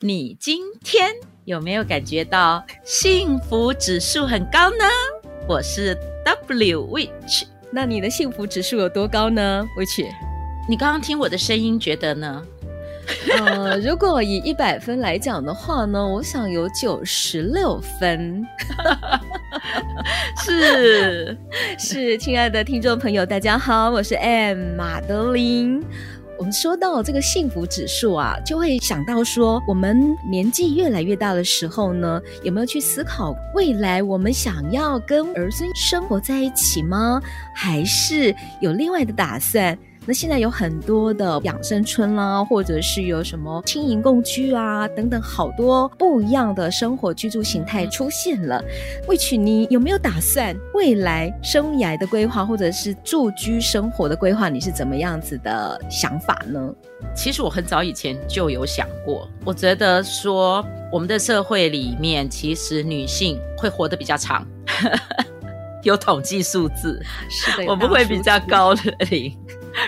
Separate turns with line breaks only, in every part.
你今天有没有感觉到幸福指数很高呢？我是 W Witch，
那你的幸福指数有多高呢？Witch，
你刚刚听我的声音，觉得呢？
呃，如果以一百分来讲的话呢，我想有九十六分。
是
是，亲爱的听众朋友，大家好，我是 M 马德琳。我们说到这个幸福指数啊，就会想到说，我们年纪越来越大的时候呢，有没有去思考未来我们想要跟儿孙生活在一起吗？还是有另外的打算？那现在有很多的养生村啦，或者是有什么轻盈共居啊等等，好多不一样的生活居住形态出现了。Witch，你有没有打算未来生涯的规划，或者是住居生活的规划？你是怎么样子的想法呢？
其实我很早以前就有想过，我觉得说我们的社会里面，其实女性会活得比较长，有统计数字，是的，我们会比较高龄。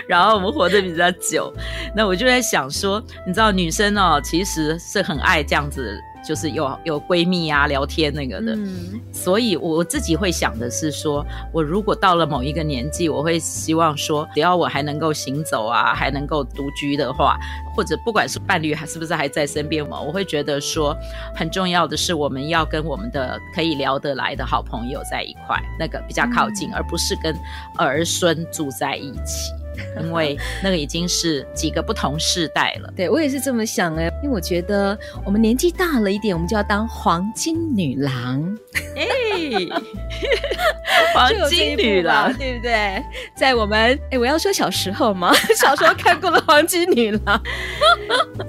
然后我们活得比较久，那我就在想说，你知道女生哦，其实是很爱这样子，就是有有闺蜜啊聊天那个的。嗯，所以我自己会想的是说，我如果到了某一个年纪，我会希望说，只要我还能够行走啊，还能够独居的话，或者不管是伴侣还是不是还在身边嘛，我会觉得说，很重要的是我们要跟我们的可以聊得来的好朋友在一块，那个比较靠近，嗯，而不是跟儿孙住在一起。因为那个已经是几个不同世代了。
对，我也是这么想哎，因为我觉得我们年纪大了一点，我们就要当黄金女郎。哎，黄金女郎，对不对？在我们哎，我要说小时候吗？小时候看过了黄金女郎。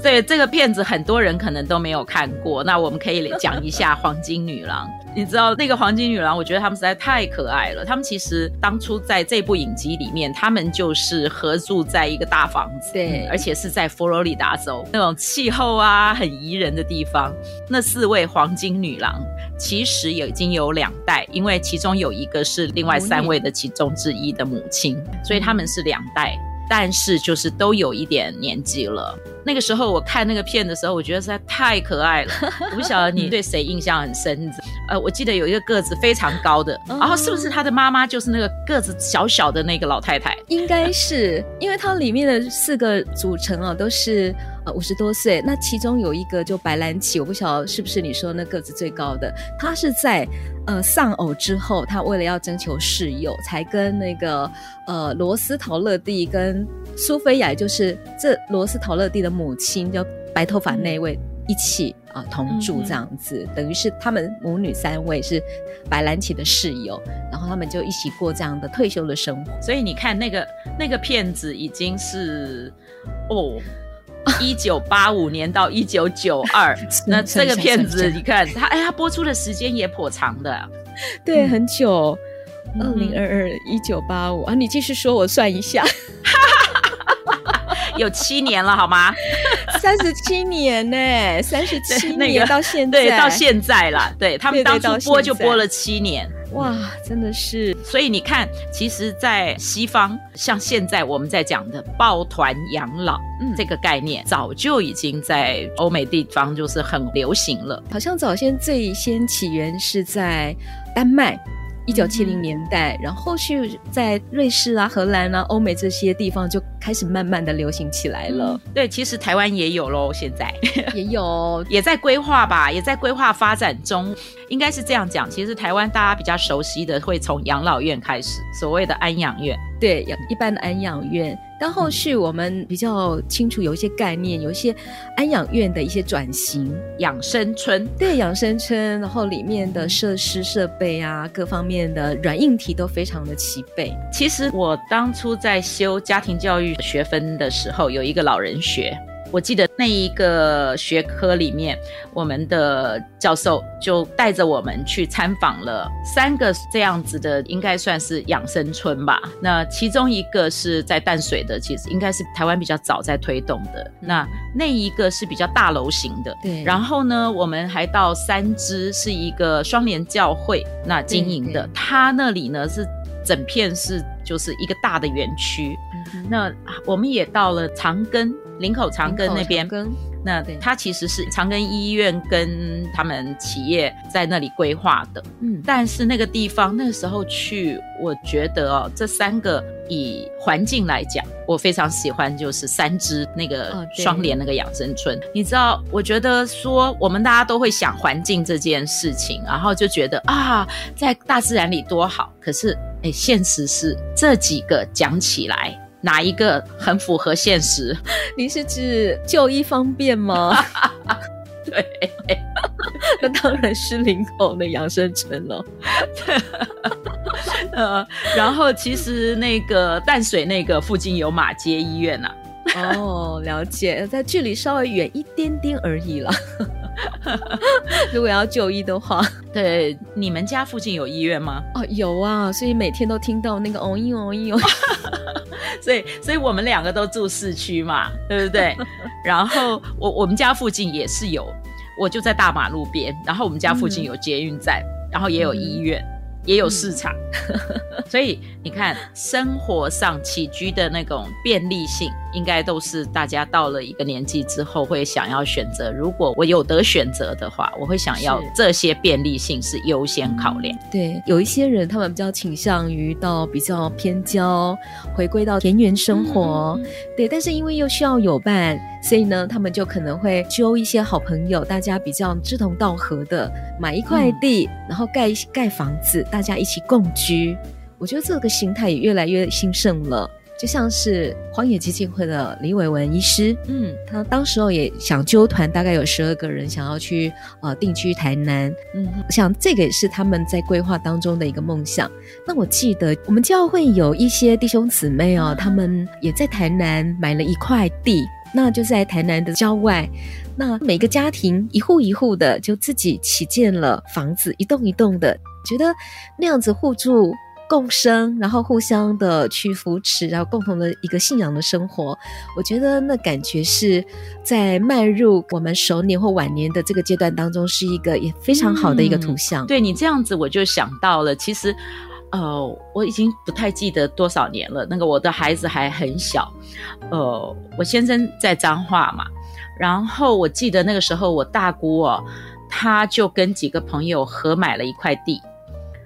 对，这个片子很多人可能都没有看过，那我们可以讲一下黄金女郎。你知道那个黄金女郎，我觉得他们实在太可爱了。他们其实当初在这部影集里面，他们就是合住在一个大房子，对，而且是在佛罗里达州那种气候啊很宜人的地方。那四位黄金女郎其实也已经有两代，因为其中有一个是另外三位的其中之一的母亲，所以他们是两代。但是就是都有一点年纪了。那个时候我看那个片的时候，我觉得实在太可爱了。我不晓得你对谁印象很深？呃，我记得有一个个子非常高的，然后是不是他的妈妈就是那个个子小小的那个老太太？
应该是，因为它里面的四个组成啊，都是。呃，五十多岁，那其中有一个就白兰奇，我不晓得是不是你说那个子最高的，他是在呃丧偶之后，他为了要征求室友，才跟那个呃罗斯陶乐蒂跟苏菲亚，就是这罗斯陶乐蒂的母亲，叫白头发那位一起啊、呃、同住这样子，嗯、等于是他们母女三位是白兰綺的室友，然后他们就一起过这样的退休的生活。
所以你看那个那个片子已经是哦。一九八五年到一九九二，那这个片子你看它，哎，它播出的时间也颇长的，
对，很久，二零二二一九八五啊，你继续说，我算一下，
有七年了，好吗？
三十七年呢，三十七年到现在，
对，到现在了，对，他们当初播就播了七年。
哇，真的是！
所以你看，其实，在西方，像现在我们在讲的抱团养老，嗯，这个概念早就已经在欧美地方就是很流行了。
好像早先最先起源是在丹麦。一九七零年代，然后后续在瑞士啊、荷兰啊、欧美这些地方就开始慢慢的流行起来了。
嗯、对，其实台湾也有喽，现在
也有，
也在规划吧，也在规划发展中。应该是这样讲，其实台湾大家比较熟悉的会从养老院开始，所谓的安养院。
对，有一般的安养院。但后续我们比较清楚有一些概念，有一些安养院的一些转型，
养生村，
对，养生村，然后里面的设施设备啊，各方面的软硬体都非常的齐备。
其实我当初在修家庭教育学分的时候，有一个老人学。我记得那一个学科里面，我们的教授就带着我们去参访了三个这样子的，应该算是养生村吧。那其中一个是在淡水的，其实应该是台湾比较早在推动的。那那一个是比较大楼型的。对。然后呢，我们还到三支是一个双联教会那经营的，它那里呢是整片是就是一个大的园区。嗯、那我们也到了长庚。林口长庚那边，那它其实是长庚医院跟他们企业在那里规划的。嗯，但是那个地方那个时候去，我觉得哦，这三个以环境来讲，我非常喜欢，就是三芝那个双联那个养生村。哦、你知道，我觉得说我们大家都会想环境这件事情，然后就觉得啊，在大自然里多好。可是，哎，现实是这几个讲起来。哪一个很符合现实？
你是指就医方便吗？
对，
那当然是林口的养生城了。
呃，然后其实那个淡水那个附近有马街医院呐、
啊。哦，了解，在距离稍微远一点点而已了。如果要就医的话，
对，你们家附近有医院吗？
哦，有啊，所以每天都听到那个哦嘤哦嘤哦。
所以，所以我们两个都住市区嘛，对不对？然后我我们家附近也是有，我就在大马路边，然后我们家附近有捷运站，嗯、然后也有医院。嗯也有市场，嗯、所以你看，生活上起居的那种便利性，应该都是大家到了一个年纪之后会想要选择。如果我有得选择的话，我会想要这些便利性是优先考量。
对，有一些人他们比较倾向于到比较偏郊，回归到田园生活。嗯、对，但是因为又需要有伴，所以呢，他们就可能会揪一些好朋友，大家比较志同道合的，买一块地，嗯、然后盖盖房子。大家一起共居，我觉得这个心态也越来越兴盛了。就像是荒野基金会的李伟文医师，嗯，他当时候也想揪团，大概有十二个人想要去呃定居台南，嗯，我想这个也是他们在规划当中的一个梦想。那我记得我们教会有一些弟兄姊妹哦，嗯、他们也在台南买了一块地，那就在台南的郊外。那每个家庭一户一户的就自己起建了房子，一栋一栋的。觉得那样子互助共生，然后互相的去扶持，然后共同的一个信仰的生活，我觉得那感觉是在迈入我们熟年或晚年的这个阶段当中，是一个也非常好的一个图像。
对你这样子，我就想到了，其实，呃，我已经不太记得多少年了。那个我的孩子还很小，呃，我先生在彰化嘛，然后我记得那个时候我大姑哦，他就跟几个朋友合买了一块地。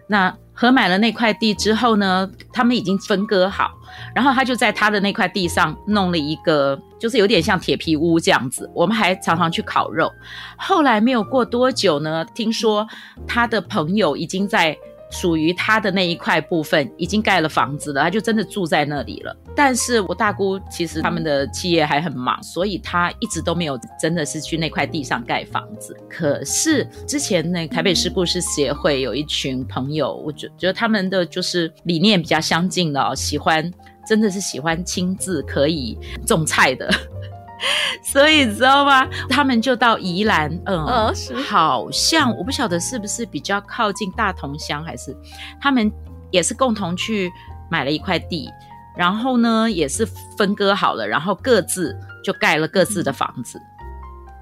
那合买了那块地之后呢，他们已经分割好，然后他就在他的那块地上弄了一个，就是有点像铁皮屋这样子。我们还常常去烤肉。后来没有过多久呢，听说他的朋友已经在。属于他的那一块部分已经盖了房子了，他就真的住在那里了。但是我大姑其实他们的企业还很忙，所以他一直都没有真的是去那块地上盖房子。可是之前那台北市故事协会有一群朋友，我觉觉得他们的就是理念比较相近的哦，喜欢真的是喜欢亲自可以种菜的。所以你知道吗？他们就到宜兰，嗯，哦、好像我不晓得是不是比较靠近大同乡，还是他们也是共同去买了一块地，然后呢也是分割好了，然后各自就盖了各自的房子。嗯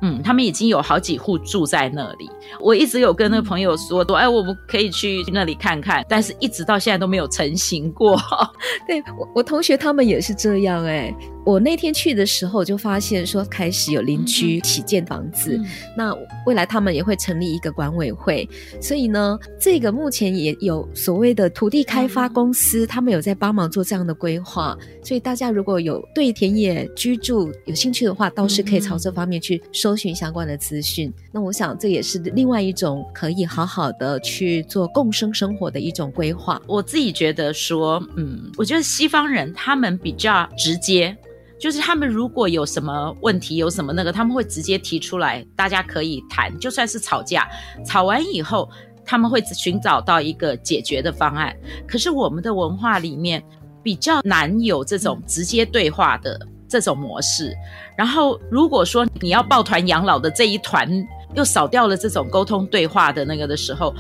嗯，他们已经有好几户住在那里。我一直有跟那个朋友说，说、嗯、哎，我们可以去那里看看，但是一直到现在都没有成型过。
对，我，我同学他们也是这样哎。我那天去的时候就发现说，开始有邻居起建房子，嗯、那未来他们也会成立一个管委会，所以呢，这个目前也有所谓的土地开发公司，嗯、他们有在帮忙做这样的规划。所以大家如果有对田野居住有兴趣的话，倒是可以朝这方面去搜寻相关的资讯。嗯、那我想这也是另外一种可以好好的去做共生生活的一种规划。
我自己觉得说，嗯，我觉得西方人他们比较直接。就是他们如果有什么问题，有什么那个，他们会直接提出来，大家可以谈。就算是吵架，吵完以后，他们会寻找到一个解决的方案。可是我们的文化里面比较难有这种直接对话的。这种模式。然后如果说你要抱团养老的这一团又少掉了这种沟通对话的那个的时候，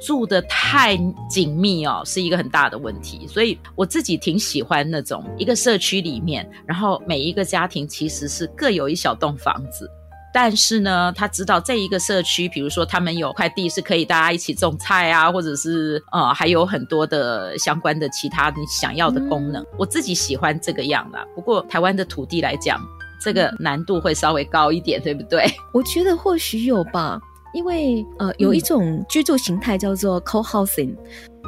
住的太紧密哦，是一个很大的问题。所以我自己挺喜欢那种一个社区里面，然后每一个家庭其实是各有一小栋房子，但是呢，他知道这一个社区，比如说他们有块地是可以大家一起种菜啊，或者是呃还有很多的相关的其他你想要的功能。嗯、我自己喜欢这个样啦。不过台湾的土地来讲，这个难度会稍微高一点，对不对？
我觉得或许有吧。因为呃，有一种居住形态叫做 co-housing，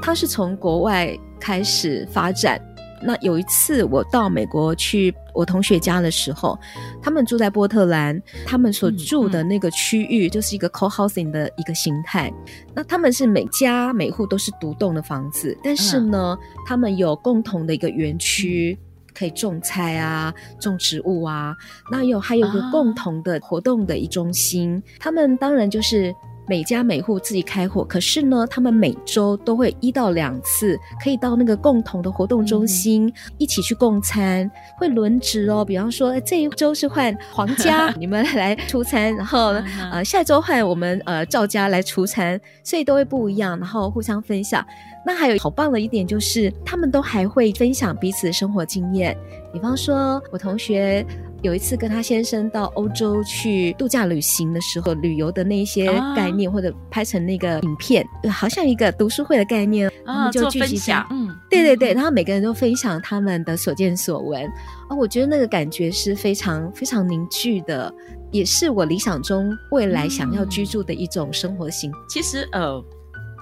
它是从国外开始发展。那有一次我到美国去我同学家的时候，他们住在波特兰，他们所住的那个区域就是一个 co-housing 的一个形态。那他们是每家每户都是独栋的房子，但是呢，他们有共同的一个园区。可以种菜啊，种植物啊，那有还有个共同的活动的一中心，啊、他们当然就是。每家每户自己开火，可是呢，他们每周都会一到两次，可以到那个共同的活动中心、嗯、一起去共餐，会轮值哦。比方说，这一周是换黄家 你们来出餐，然后呃下周换我们呃赵家来出餐，所以都会不一样，然后互相分享。那还有好棒的一点就是，他们都还会分享彼此的生活经验。比方说，我同学。有一次跟他先生到欧洲去度假旅行的时候，旅游的那些概念或者拍成那个影片，啊、好像一个读书会的概念，他们就聚集下，嗯，对对对，然后每个人都分享他们的所见所闻，啊，我觉得那个感觉是非常非常凝聚的，也是我理想中未来想要居住的一种生活型。
其实，呃。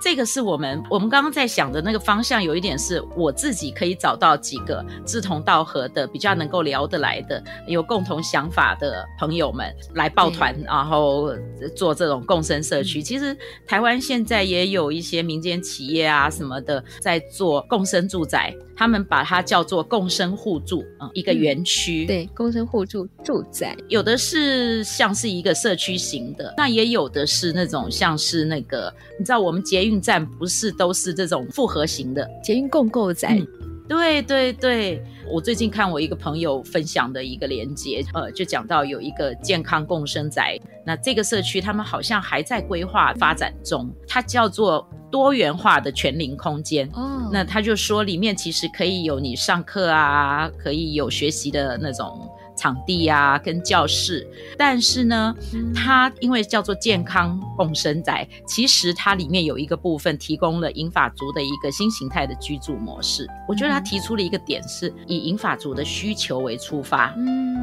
这个是我们我们刚刚在想的那个方向，有一点是我自己可以找到几个志同道合的、比较能够聊得来的、有共同想法的朋友们来抱团，然后做这种共生社区。其实台湾现在也有一些民间企业啊什么的在做共生住宅。他们把它叫做共生互助嗯，一个园区。
对，共生互助住宅，
有的是像是一个社区型的，那也有的是那种像是那个，你知道我们捷运站不是都是这种复合型的
捷运共构宅？嗯
对对对，我最近看我一个朋友分享的一个连接，呃，就讲到有一个健康共生宅，那这个社区他们好像还在规划发展中，它叫做多元化的全龄空间。哦，那他就说里面其实可以有你上课啊，可以有学习的那种。场地啊，跟教室，但是呢，嗯、它因为叫做健康共生宅，其实它里面有一个部分提供了银法族的一个新形态的居住模式。我觉得他提出了一个点，是以银法族的需求为出发，嗯，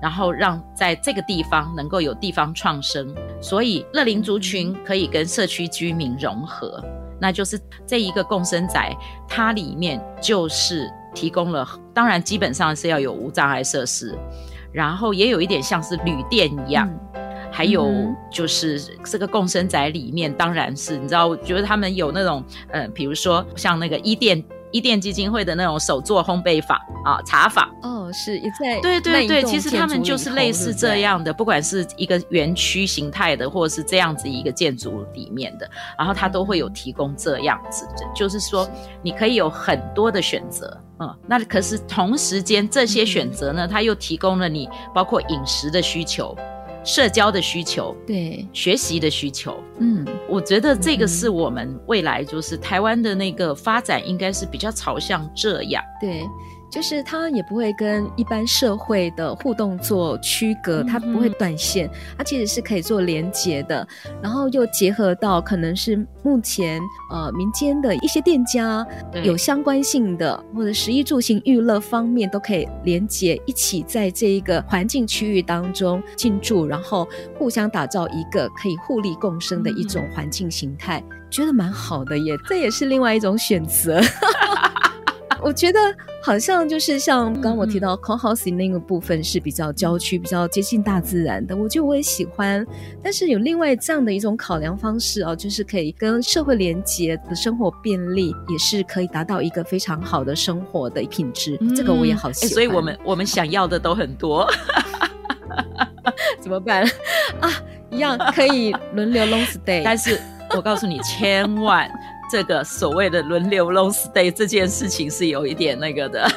然后让在这个地方能够有地方创生，所以乐龄族群可以跟社区居民融合，那就是这一个共生宅，它里面就是。提供了，当然基本上是要有无障碍设施，然后也有一点像是旅店一样，嗯、还有就是这个共生宅里面，当然是你知道，我觉得他们有那种，呃，比如说像那个伊甸伊甸基金会的那种手作烘焙坊啊，茶坊。
哦，是也在
对对对，其实他们就是类似这样的，不管是一个园区形态的，或者是这样子一个建筑里面的，然后它都会有提供这样子的，就是说你可以有很多的选择。嗯，那可是同时间这些选择呢，它又提供了你包括饮食的需求、社交的需求、
对
学习的需求。嗯，我觉得这个是我们未来就是台湾的那个发展，应该是比较朝向这样。
对。就是它也不会跟一般社会的互动做区隔，它不会断线，它其实是可以做连接的。然后又结合到可能是目前呃民间的一些店家有相关性的，或者食衣住行娱乐方面都可以连接一起，在这一个环境区域当中进驻，然后互相打造一个可以互利共生的一种环境形态，觉得蛮好的耶，这也是另外一种选择。我觉得好像就是像刚刚我提到 co-housing 那个部分是比较郊区、比较接近大自然的，我觉得我也喜欢。但是有另外这样的一种考量方式哦，就是可以跟社会连接的生活便利，也是可以达到一个非常好的生活的品质。嗯、这个我也好喜欢。
所以我们我们想要的都很多，
怎么办 啊？一样可以轮流 long stay，
但是我告诉你，千万。这个所谓的轮流 long stay 这件事情是有一点那个的，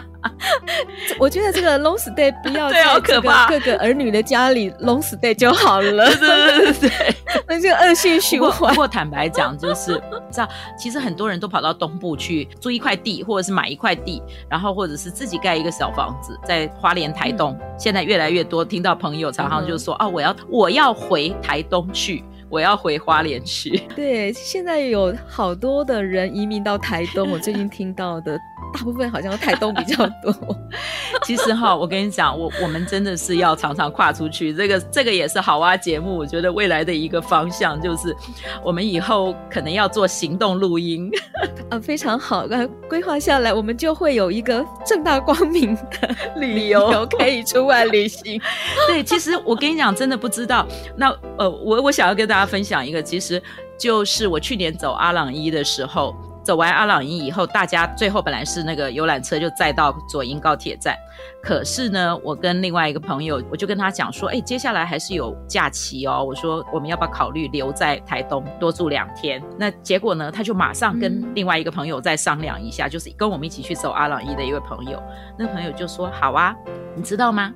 我觉得这个 long stay 不要在这个各个儿女的家里 long stay 就好了。
对对对对，
那就恶性循环。
不过坦白讲，就是知道，其实很多人都跑到东部去租一块地，或者是买一块地，然后或者是自己盖一个小房子，在花莲、台东。嗯、现在越来越多听到朋友常常就说：“嗯、啊，我要我要回台东去。”我要回花莲去。
对，现在有好多的人移民到台东，我最近听到的大部分好像台东比较多。
其实哈，我跟你讲，我我们真的是要常常跨出去。这个这个也是好哇节目，我觉得未来的一个方向就是，我们以后可能要做行动录音。
啊，非常好，那规划下来，我们就会有一个正大光明的理由可以出外旅行。
对，其实我跟你讲，真的不知道。那呃，我我想要跟大家。分享一个，其实就是我去年走阿朗伊的时候，走完阿朗壹以后，大家最后本来是那个游览车就载到左营高铁站，可是呢，我跟另外一个朋友，我就跟他讲说，哎，接下来还是有假期哦，我说我们要不要考虑留在台东多住两天？那结果呢，他就马上跟另外一个朋友再商量一下，就是跟我们一起去走阿朗壹的一位朋友，那朋友就说好啊，你知道吗？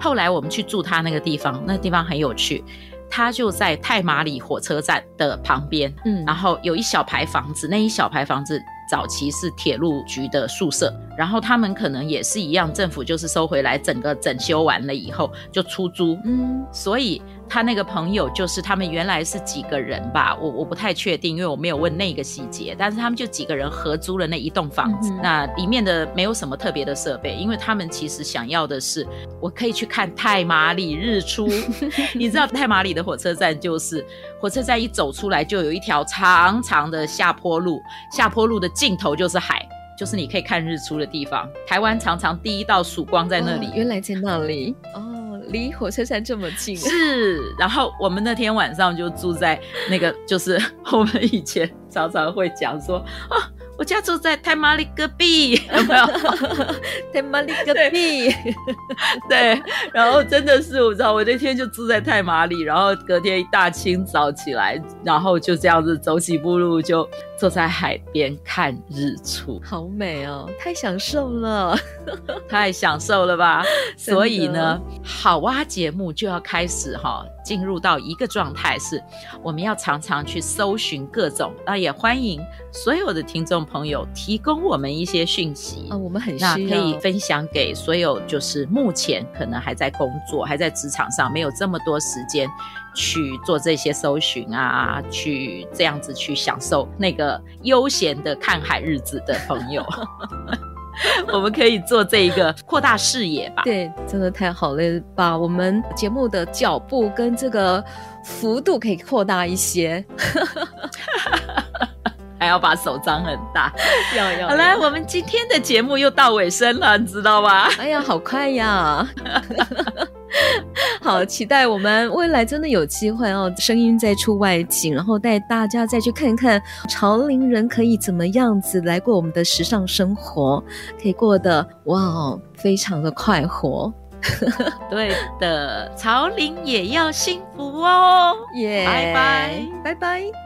后来我们去住他那个地方，那地方很有趣。他就在太麻里火车站的旁边，嗯，然后有一小排房子，那一小排房子早期是铁路局的宿舍，然后他们可能也是一样，政府就是收回来，整个整修完了以后就出租，嗯，所以。他那个朋友就是他们原来是几个人吧，我我不太确定，因为我没有问那个细节。但是他们就几个人合租了那一栋房子，嗯、那里面的没有什么特别的设备，因为他们其实想要的是我可以去看太马里日出。你知道太马里的火车站就是火车站一走出来就有一条长长的下坡路，下坡路的尽头就是海，就是你可以看日出的地方。台湾常常第一道曙光在那里，
哦、原来在那里哦。离火车站这么近，
是。然后我们那天晚上就住在那个，就是 我们以前常常会讲说啊。我家住在太麻里隔壁，有没有？
太麻里隔壁，
对。然后真的是，我知道，我那天就住在太麻里，然后隔天一大清早起来，然后就这样子走几步路，就坐在海边看日出，
好美哦，太享受了，
太享受了吧？所以呢，好哇节目就要开始哈。进入到一个状态，是我们要常常去搜寻各种那，也欢迎所有的听众朋友提供我们一些讯息
啊，我们很
可以分享给所有就是目前可能还在工作、还在职场上没有这么多时间去做这些搜寻啊，去这样子去享受那个悠闲的看海日子的朋友。我们可以做这一个扩大视野吧？
对，真的太好了，把我们节目的脚步跟这个幅度可以扩大一些，
还要把手张很大。
要要，
好了，我们今天的节目又到尾声了，你知道吗？
哎呀，好快呀！好，期待我们未来真的有机会哦，声音再出外景，然后带大家再去看看潮龄人可以怎么样子来过我们的时尚生活，可以过得哇哦，非常的快活。
对的，潮龄也要幸福哦。
耶，
拜拜，
拜拜。